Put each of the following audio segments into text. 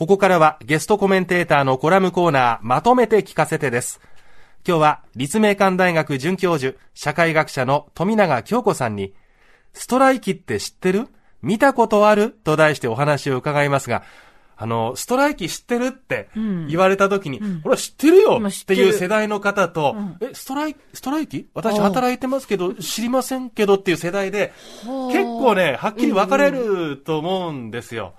ここからはゲストコメンテーターのコラムコーナー、まとめて聞かせてです。今日は立命館大学准教授、社会学者の富永京子さんに、ストライキって知ってる見たことある？と題してお話を伺いますが、あの、ストライキ知ってるって言われた時に、うん。俺は知ってるよっていう世代の方と、うん。え、ストライキ、ストライキ私働いてますけど、知りませんけどっていう世代で、結構ね、はっきり分かれると思うんですよ。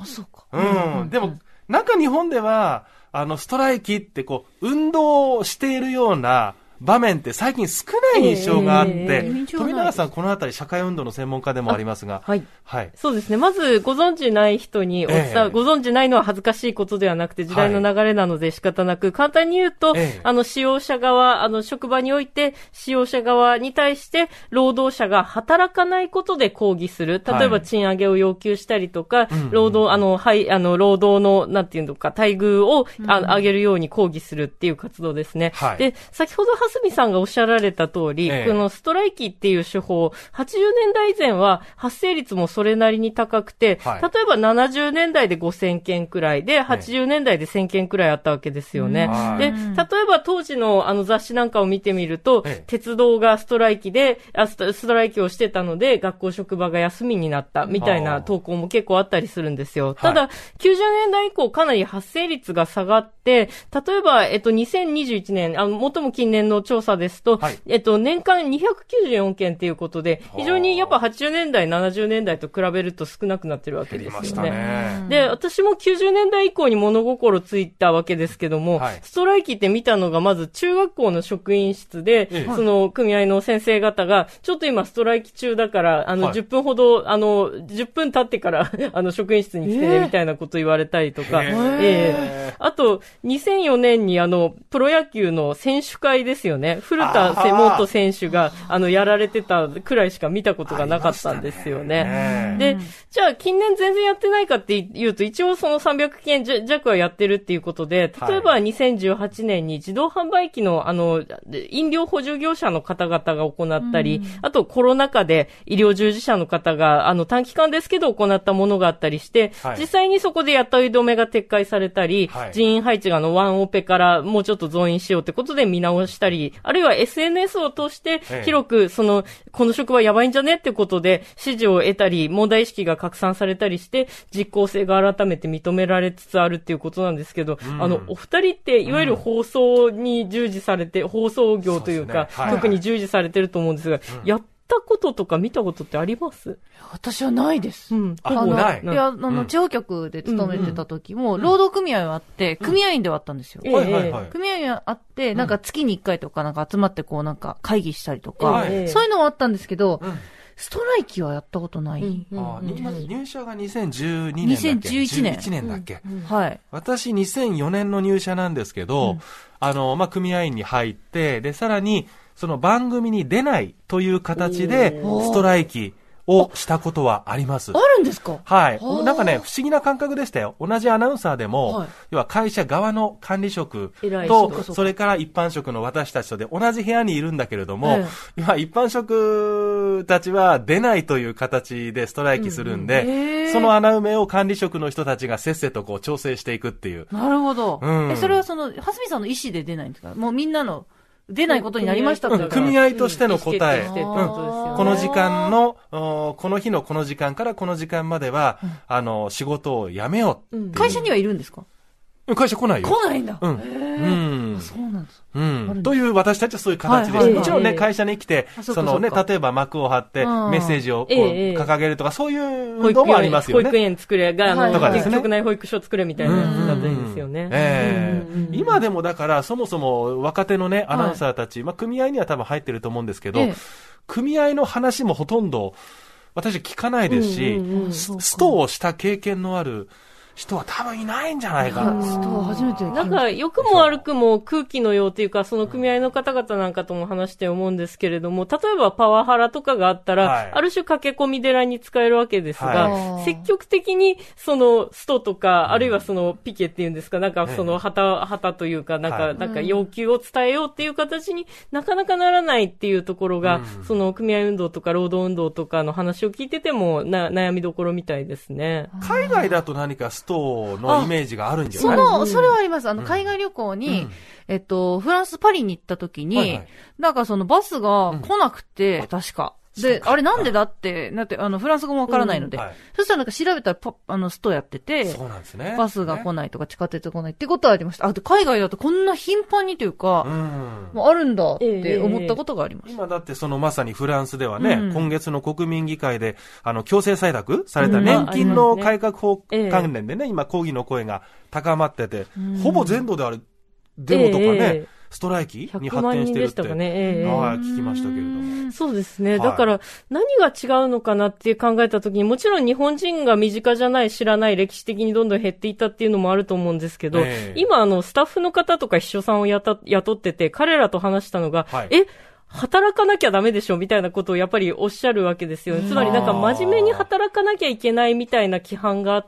あ、そうか。うん。でも、なんか日本では、あの、ストライキってこう、運動をしているような場面って最近少ない印象があって、ええ印象ない富永さんこのあたり社会運動の専門家でもありますが、はい。はい。そうですね。まず、ご存知ない人にお伝え、ええご存知ないのは恥ずかしいことではなくて、時代の流れなので仕方なく、簡単に言うと、ええあの、使用者側、あの、職場において、使用者側に対して、労働者が働かないことで抗議する。例えば、はい賃上げを要求したりとか、うんうん労働、あの、はい、あの、労働の、なんていうのか、待遇を、あ上げるように抗議するっていう活動ですね。はいで、先ほど、蓮見さんがおっしゃられた通り、ええ。このストライキっていう手法、80年代以前は発生率もそれなりに高くて、はい。例えば70年代で5000件くらいで、80年代で1000件くらいあったわけですよね。はい。で、例えば当時のあの雑誌なんかを見てみると、ええ。鉄道がストライキであスト、ストライキをしてたので、学校職場が休みになったみたいな投稿も結構あったりするんですよ。ただ、90年代以降かなり発生率が下がって、例えば、えっと、2021年、あの、最も近年の調査ですと、はい。えっと、年間294件ということで、非常にやっぱ80年代、70年代と比べると少なくなってるわけですよね。ね。で、私も90年代以降に物心ついたわけですけども、はい。ストライキって見たのがまず中学校の職員室で、ええ。その組合の先生方が、ちょっと今ストライキ中だから、あの、はい。10分ほど、あの、10分経ってから、あの、職員室に来てね、みたいなこと言われたりとか、へえ。ええ。あと、2004年にあの、プロ野球の選手会ですよね。古田瀬本選手が、あの、やられてたくらいしか見たことがなかったんですよね。ねで、じゃあ近年全然やってないかって言うと、一応その300件弱はやってるっていうことで、例えば2018年に自動販売機のあの、飲料補充業者の方々が行ったり、あとコロナ禍で医療従事者の方があの短期間ですけど行ったものがあったりして、はい。実際にそこで雇い止めが撤回されたり、はい。人員配置があのワンオペからもうちょっと増員しようってことで見直したり、あるいは SNS を通してええ。広くその、この職場やばいんじゃね？ってことで支持を得たり、問題意識が拡散されたりして、実効性が改めて認められつつあるっていうことなんですけど、うん。あの、お二人って、いわゆる放送に従事されて、放送業というかそうね。はい。特に従事されてると思うんですが、やったこととか見たことってあります？私はないです。うん。あほぼない。いや、あの、うん。地方局で勤めてた時も、労働組合はあって、組合員ではあったんですよ。ええはいはいはい。組合員はあって、なんか月に1回とかなんか集まってこうなんか会議したりとか、はい。そういうのはあったんですけど、うんストライキはやったことない。うん。うんあ入社が2012年だっけ？2011年。11年だっけ、はい。私2004年の入社なんですけど、あの、まあ、組合員に入って、で、さらに、その番組に出ないという形で、ストライキをしたことはありますあ。るんですか？はいは。あなんかね、不思議な感覚でしたよ。同じアナウンサーでも、はい要は会社側の管理職と、それから一般職の私たちとで同じ部屋にいるんだけれども、え今一般職たちは出ないという形でストライキするんで、うんその穴埋めを管理職の人たちがせっせとこう調整していくっていう。なるほど。うんえ、それはその、蓮見さんの意思で出ないんですか？もうみんなの、出ないことになりましたってうん組合としての答え。この時間の、おこの日のこの時間からこの時間までは、あの、仕事を辞めよう。会社にはいるんですか？会社来ないよ。来ないんだ。うん。へうんー。そうなんです。うん。という私たちはそういう形です。もちろんね、ええ会社に来てあ、そのね、例えば幕を張って、うんメッセージをこうええ掲げるとか、そういう運動もあり園、ますよね。保育園作れが、あの、はいとかですね局内保育所作れみたいなやつだったんですよね。ええ今でもだから、そもそも若手のね、アナウンサーたち、まあ、組合には多分入ってると思うんですけど、ええ組合の話もほとんど、私は聞かないですし、ストをした経験のある人は多分いないんじゃないかな。ストは初めてなんか、良くも悪くも空気のようというか、その組合の方々なんかとも話して思うんですけれども、例えばパワハラとかがあったら、はい。ある種駆け込み寺に使えるわけですが、は積極的にそのストとか、あるいはそのピケっていうんですか、なんかその旗、旗というか、なんか、はい。なんか要求を伝えようっていう形になかなかならないっていうところが、うん。その組合運動とか労働運動とかの話を聞いててもな悩みどころみたいですね。海外だと何かスストのイメージがあるんじゃない？その、それはあります。あの、海外旅行に、うん。えっと、フランス、パリに行った時に、はいはい。なんかそのバスが来なくて、確か。で、あれなんでだって、なって、あの、フランス語もわからないので、はいそしたらなんか調べたらパ、あの、ストやってて、そうなんですね。バスが来ない。とか地下鉄が来ないってことはありました。あと、海外だとこんな頻繁にというか、うん。もうあるんだって思ったことがあります。今だってそのまさにフランスではね、うん今月の国民議会で、あの、強制採択されたうん年金の改革法ええ関連でね、今抗議の声が高まってて、うんほぼ全土であれ、デモとかね、ええストライキに100発万展してるっ。人でしてたかね。ええはい、聞きましたけれども。そうですね。はいだから、何が違うのかなって考えたときに、もちろん日本人が身近じゃない、知らない、歴史的にどんどん減っていったっていうのもあると思うんですけど、ええ今、あの、スタッフの方とか秘書さんをやた雇ってて、彼らと話したのが、はいえ、働かなきゃダメでしょみたいなことをやっぱりおっしゃるわけですよね。つまりなんか真面目に働かなきゃいけないみたいな規範があ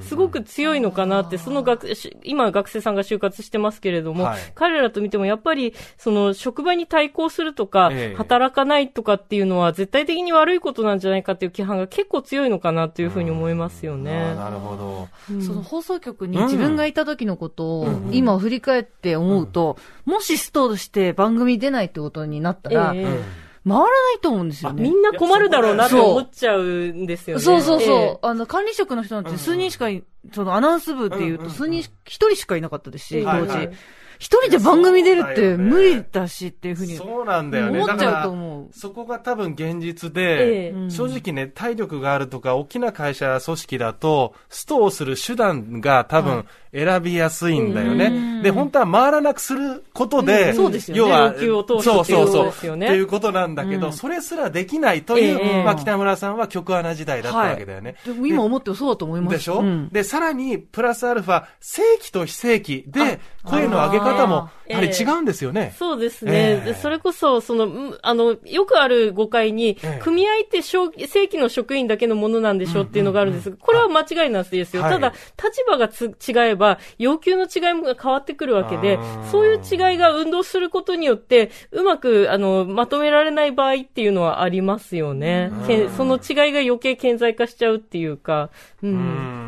すごく強いのかなって、その学、し今学生さんが就活してますけれども、はい。彼らと見てもやっぱり、その職場に対抗するとか、ええ。働かないとかっていうのは絶対的に悪いことなんじゃないかっていう規範が結構強いのかなというふうに思いますよあねー。なるほど。うん。その放送局に自分がいた時のことをうん今振り返って思うと、もしストールして番組出ないってことになったら、ええ。うん回らないと思うんですよね。みんな困るだろうなってそう思っちゃうんですよね。そうそうそう。ええあの、管理職の人なんて数人しかい、そのアナウンス部っていうと数人し、一人しかいなかったですし、当時はいはい。一人で番組出るって無理だしっていうふうにそうなんだよね。思っちゃうとだから思う。そこが多分現実えで、正直ね、体力があるとか、大きな会社、組織だと、ストをする手段が多分選びやすいんだよね。うん。で、本当は回らなくすることで、うん。そうですよね。要は、要求を通すそうそうそう。っていうことなんだけど、うん。それすらできないという、ええ。まあ、北村さんは曲穴時代だったわけだよね。でも今思ってもそうだと思います。でしょ、うん。で、さらに、プラスアルファ、正規と非正規で、声の上げ方も、やはり違うんですよね。そうですね。ええでそれこそ、その、うんあの、よくある誤解に、ええ組合って正正規の職員だけのものなんでしょっていうのがあるんですが、これは間違いなんですよ。はいただ、立場がつ違えば、要求の違いも変わってくるわけでそういう違いが運動することによって、うまく、あの、まとめられない場合っていうのはありますよね。その違いが余計顕在化しちゃうっていうか、う。うんん。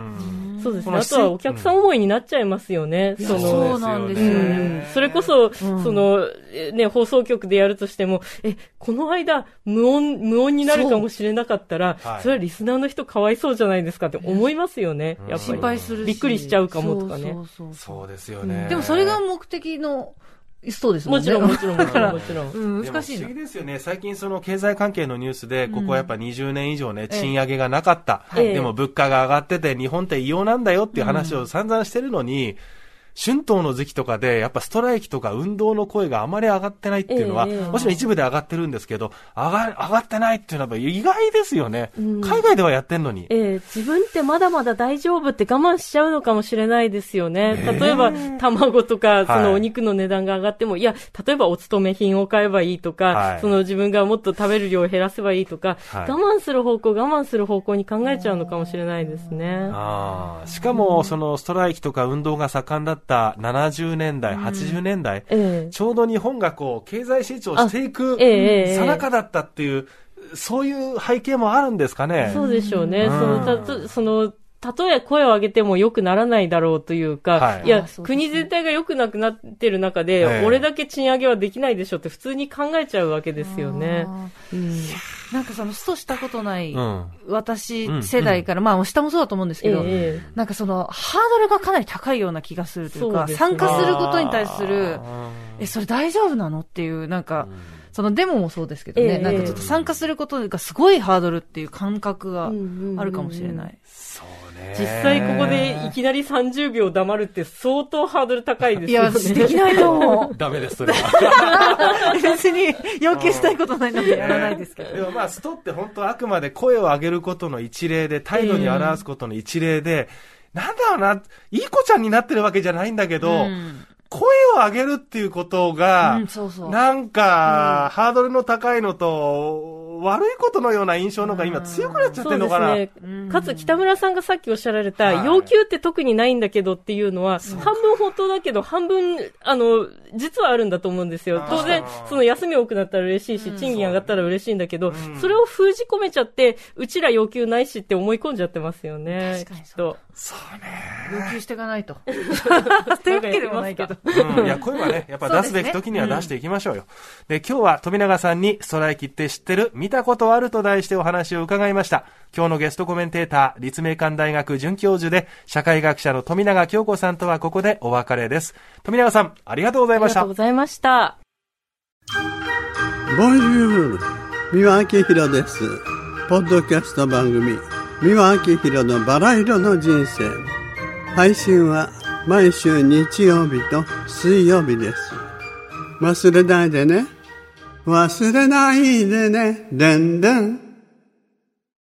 そうですね。あとはお客さん思いになっちゃいますよね。いやそのそうなんですようんね。それこそ、んその、えね、放送局でやるとしても、え、この間、無音、無音になるかもしれなかったら、はいそれはリスナーの人かわいそうじゃないですかって思いますよね、やっぱ心り。配するし。びっくりしちゃうかもとかねそうそうそうそうですよね。でもそれが目的のそうですもんね。もちろん、もちろん、もちろん、もちろん。うん、難しいな不思議。ですよね。最近その経済関係のニュースで、ここはやっぱ20年以上ね、え賃上げがなかった。ええでも物価が上がってて、日本って異様なんだよっていう話を散々してるのに、春闘の時期とかで、やっぱストライキとか運動の声があまり上がってないっていうのは、ええもちろん一部で上がってるんですけど、上が、上がってないっていうのは意外ですよね。うん海外ではやってんのに。ええ自分ってまだまだ大丈夫って我慢しちゃうのかもしれないですよね。ええ例えば、卵とか、そはいのお肉の値段が上がっても、い、や、例えばお勤め品を買えばいいとか、はいその自分がもっと食べる量を減らせばいいとか、はい我慢する方向、我慢する方向に考えちゃうのかもしれないですね。ああしかも、そのストライキとか運動が盛んだった70年代、80年代、ええちょうど日本がこう、経済成長していくさなかだったっていう、そういう背景もあるんですかね。そうでしょうね。うんその、たと、その、たとえ声を上げても良くならないだろうというか、はい。い、やね。国全体が良くなくなってる中で、ええ。俺だけ賃上げはできないでしょって普通に考えちゃうわけですよね。あうん。ーなんかその、ストしたことないうん。私世代から、まあ、下もそうだと思うんですけど、ええなんかその、ハードルがかなり高いような気がするというか、そうね。参加することに対する、え、それ大丈夫なのっていう、なんか、そのデモもそうですけどね、ええなんかちょっと参加することがすごいハードルっていう感覚がうんうんうんあるかもしれない。そうね。実際ここでいきなり30秒黙るって相当ハードル高いですいや、よね。できないと思う。ダメです、それは。別に要求したいことないのでやらないですけど。でもまあ、ストって本当あくまで声を上げることの一例で、態度に表すことの一例で、なんだろうな、いい子ちゃんになってるわけじゃないんだけど、うん声を上げるっていうことが、うんそうそう。なんか、ハードルの高いのと、悪いことのような印象の方が今強くなっちゃってるのかな。そうですね。かつ北村さんがさっきおっしゃられた、はい要求って特にないんだけどっていうのは、半分本当だけど、半分、あの、実はあるんだと思うんですよ。当然、その休み多くなったら嬉しいし、賃金上がったら嬉しいんだけど、それを封じ込めちゃって、うちら要求ないしって思い込んじゃってますよね。確かにきっと。そうね。要求していかないと。というわけでもないけど。うん、いや、声はね、やっぱ出すべき時には出していきましょうよ。で、今日は富永さんにストライキって知ってる？見たことあると題してお話を伺いました。今日のゲストコメンテーター、立命館大学准教授で、社会学者の富永京子さんとはここでお別れです。富永さん、ありがとうございましたありがとうご。ざいました。ボンジュール三輪明宏です。ポッドキャスト番組、三輪明宏のバラ色の人生。配信は毎週日曜日と水曜日です。忘れないでね。忘れないでね。でんでん。